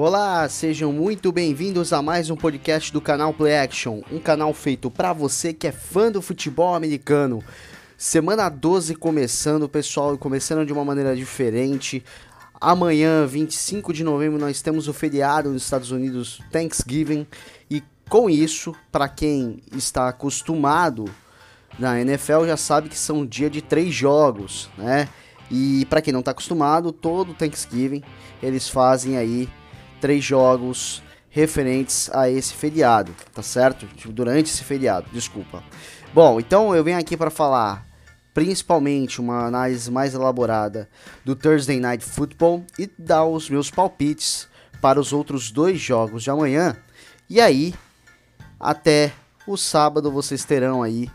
Olá, sejam muito bem-vindos a mais um podcast do canal Play Action, um canal feito para você que é fã do futebol americano. Semana 12 começando, pessoal, começando de uma maneira diferente. Amanhã, 25 de novembro, nós temos o feriado nos Estados Unidos, Thanksgiving, e com isso, para quem está acostumado na NFL, já sabe que são um dia de três jogos, né? E para quem não está acostumado, todo Thanksgiving eles fazem aí três jogos referentes a esse feriado, tá certo? Tipo, durante esse feriado, desculpa. Bom, então eu venho aqui para falar principalmente uma análise mais elaborada do Thursday Night Football e dar os meus palpites para os outros dois jogos de amanhã. E aí, até o sábado vocês terão aí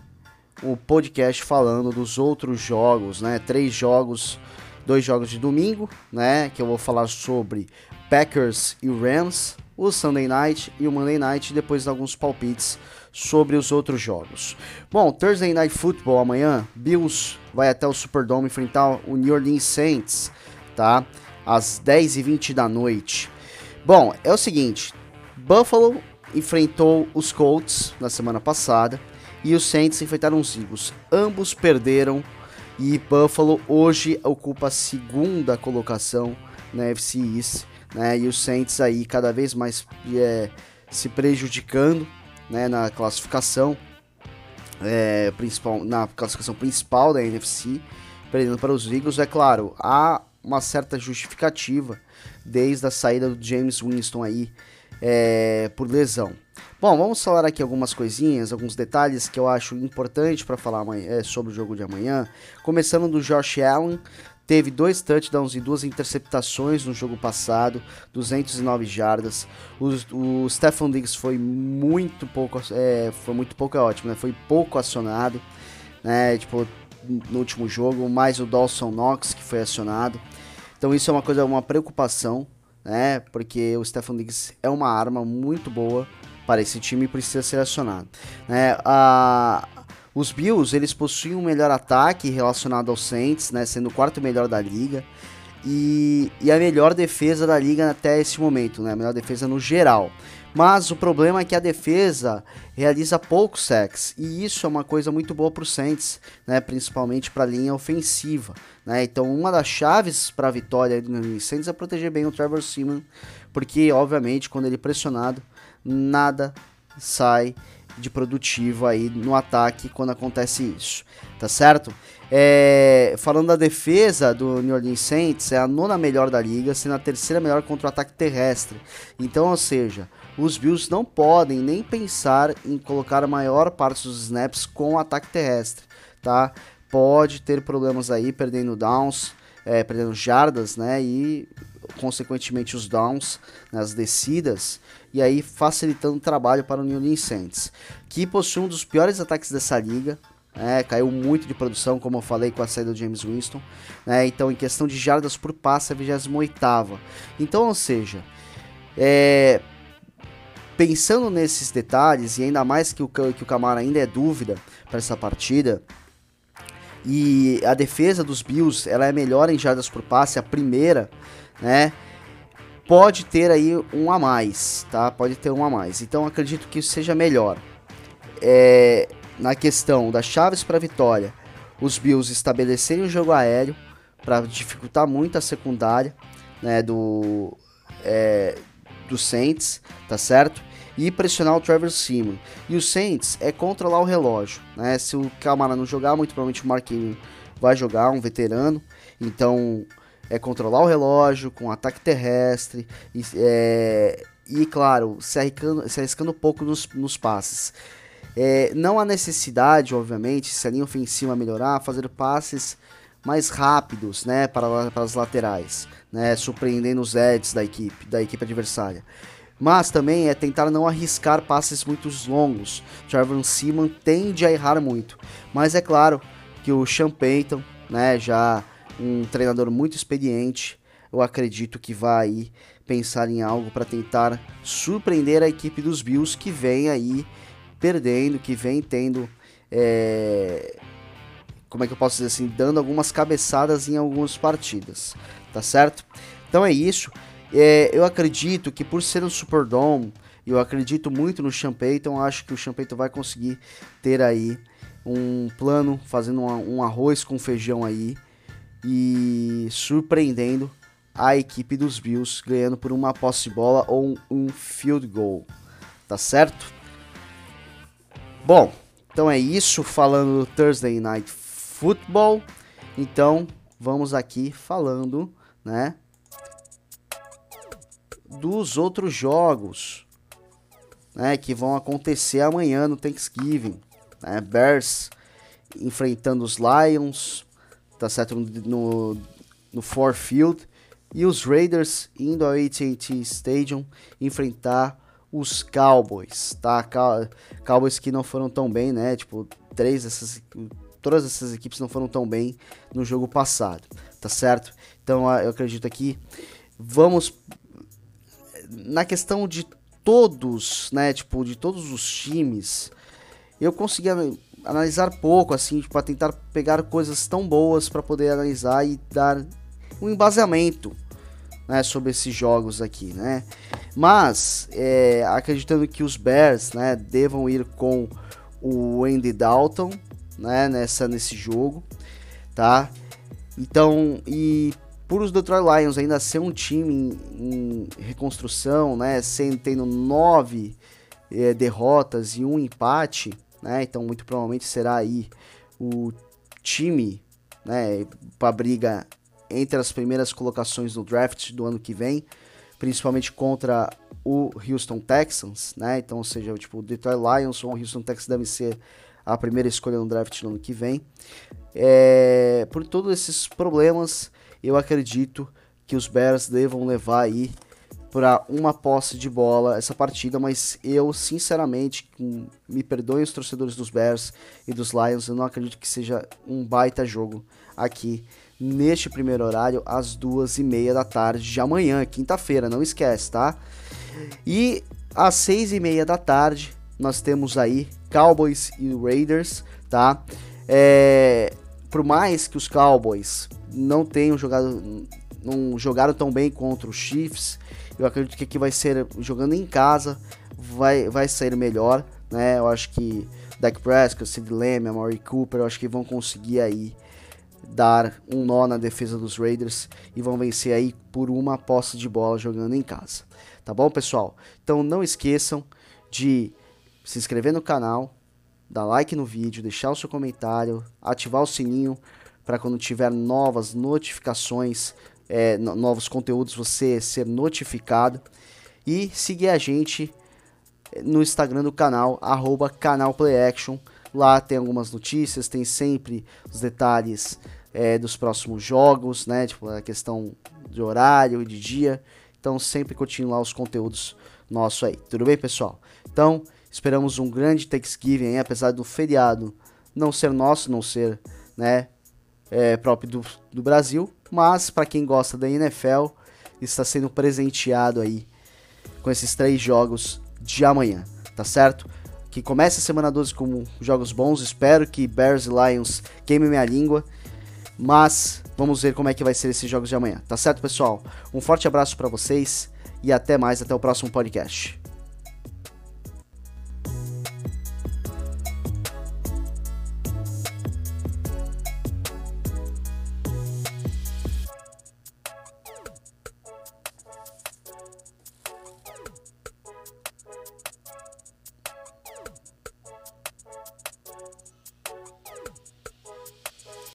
o podcast falando dos outros jogos, né? Três jogos, dois jogos de domingo, né? Que eu vou falar sobre Packers e Rams, o Sunday Night e o Monday Night, depois alguns palpites sobre os outros jogos. Bom, Thursday Night Football amanhã, Bills vai até o Superdome enfrentar o New Orleans Saints, tá? Às 10h20 da noite. Bom, é o seguinte, Buffalo enfrentou os Colts na semana passada e os Saints enfrentaram os Eagles. Ambos perderam e Buffalo hoje ocupa a segunda colocação na FC East, né? E os Saints aí cada vez mais é, se prejudicando, né? Na classificação é, principal, na classificação principal da NFC, perdendo para os Eagles. É claro, há uma certa justificativa desde a saída do James Winston aí é, por lesão. Bom, vamos falar aqui algumas coisinhas, alguns detalhes que eu acho importante para falar é, sobre o jogo de amanhã. Começando do Josh Allen, teve dois touchdowns e duas interceptações no jogo passado, 209 jardas. O, o Stefan Diggs foi muito pouco, é, foi muito pouco é ótimo, né? Foi pouco acionado, né? Tipo no último jogo, mais o Dawson Knox que foi acionado. Então isso é uma coisa, uma preocupação, né? Porque o Stefan Diggs é uma arma muito boa para esse time e precisa ser acionado. Né? A, os Bills eles possuem um melhor ataque relacionado aos Saints, né? Sendo o quarto melhor da liga. E, e, a melhor defesa da liga até esse momento, né? A melhor defesa no geral. Mas o problema é que a defesa realiza poucos sacks e isso é uma coisa muito boa para o Saints, né? Principalmente para a linha ofensiva, né? Então uma das chaves para a vitória do Saints é proteger bem o Trevor Seaman, porque obviamente quando ele é pressionado nada sai de produtivo aí no ataque quando acontece isso, tá certo? É, falando da defesa do New Orleans Saints, é a nona melhor da liga, sendo a terceira melhor contra o ataque terrestre. Então, ou seja, os Bills não podem nem pensar em colocar a maior parte dos snaps com o ataque terrestre, tá? Pode ter problemas aí, perdendo downs, é, perdendo jardas, né? E consequentemente os downs nas descidas e aí facilitando o trabalho para o New Orleans Saints, que possui um dos piores ataques dessa liga, é, caiu muito de produção, como eu falei com a saída do James Winston. Né, então, em questão de jardas por passe, é a 28. Então, ou seja, é, pensando nesses detalhes, e ainda mais que o, que o Camara ainda é dúvida para essa partida, e a defesa dos Bills ela é melhor em jardas por passe, a primeira, né? Pode ter aí um a mais, tá? Pode ter um a mais. Então acredito que isso seja melhor. É, na questão das chaves para vitória, os Bills estabelecerem o jogo aéreo para dificultar muito a secundária, né? Do é, do Saints, tá certo? E pressionar o Trevor Seaman. E o Saints é controlar o relógio, né? Se o Camara não jogar, muito provavelmente o Marquinhos vai jogar, um veterano. Então é controlar o relógio com ataque terrestre e, é, e claro, se arriscando, se arriscando pouco nos, nos passes. É, não há necessidade, obviamente, se a linha ofensiva melhorar, fazer passes mais rápidos, né, para, para as laterais, né, surpreendendo os Eds da equipe, da equipe adversária. Mas também é tentar não arriscar passes muito longos. Trevor Seaman tende a errar muito, mas é claro que o Sean Payton, né, já um treinador muito experiente, eu acredito que vai pensar em algo para tentar surpreender a equipe dos Bills que vem aí perdendo, que vem tendo é, como é que eu posso dizer assim, dando algumas cabeçadas em algumas partidas, tá certo? Então é isso. É, eu acredito que por ser um Superdome, eu acredito muito no Champeyton, acho que o Champeyton vai conseguir ter aí um plano, fazendo um arroz com feijão aí e surpreendendo a equipe dos Bills, ganhando por uma posse de bola ou um, field goal, tá certo? Bom, então é isso falando do Thursday Night Football. Então, vamos aqui falando, né, dos outros jogos, né, que vão acontecer amanhã no Thanksgiving, né? Bears enfrentando os Lions, tá certo no no Ford Field e os Raiders indo ao AT&T Stadium enfrentar os Cowboys, tá? Cowboys que não foram tão bem, né? Tipo, três dessas todas essas equipes não foram tão bem no jogo passado, tá certo? Então, eu acredito aqui vamos na questão de todos, né, tipo, de todos os times, eu consegui analisar pouco assim, para tentar pegar coisas tão boas para poder analisar e dar um embasamento né, sobre esses jogos aqui, né? Mas é, acreditando que os Bears, né, devam ir com o Andy Dalton, né, nessa nesse jogo, tá? Então, e por os Detroit Lions ainda ser um time em, em reconstrução, né, sendo tendo nove é, derrotas e um empate, né? Então, muito provavelmente será aí o time, né, para briga entre as primeiras colocações no draft do ano que vem, principalmente contra o Houston Texans, né? Então, ou seja, tipo, o Detroit Lions ou o Houston Texans devem ser a primeira escolha no draft no ano que vem. É, por todos esses problemas, eu acredito que os Bears devam levar aí para uma posse de bola essa partida, mas eu sinceramente, me perdoem os torcedores dos Bears e dos Lions, eu não acredito que seja um baita jogo aqui neste primeiro horário, às duas e meia da tarde de amanhã, quinta-feira, não esquece, tá? E às seis e meia da tarde, nós temos aí Cowboys e Raiders, tá? É, por mais que os Cowboys não tenham jogado, não jogaram tão bem contra os Chiefs, eu acredito que aqui vai ser jogando em casa, vai, vai sair melhor, né? Eu acho que Dak Prescott, Sid Lamb, Amari Cooper, eu acho que vão conseguir aí dar um nó na defesa dos Raiders e vão vencer aí por uma posse de bola jogando em casa. Tá bom, pessoal? Então não esqueçam de se inscrever no canal, dar like no vídeo, deixar o seu comentário, ativar o sininho para quando tiver novas notificações, é, novos conteúdos, você ser notificado e seguir a gente no Instagram do canal, arroba canal Playaction. Lá tem algumas notícias, tem sempre os detalhes é, dos próximos jogos, né? Tipo, a questão de horário e de dia. Então, sempre continuar os conteúdos nossos aí. Tudo bem, pessoal? Então, esperamos um grande Thanksgiving apesar do feriado não ser nosso, não ser, né, é, próprio do, do Brasil. Mas, para quem gosta da NFL, está sendo presenteado aí com esses três jogos de amanhã, tá certo? Que comece a semana 12 com jogos bons. Espero que Bears e Lions queimem minha língua mas vamos ver como é que vai ser esses jogos de amanhã. Tá certo, pessoal? Um forte abraço para vocês e até mais, até o próximo podcast.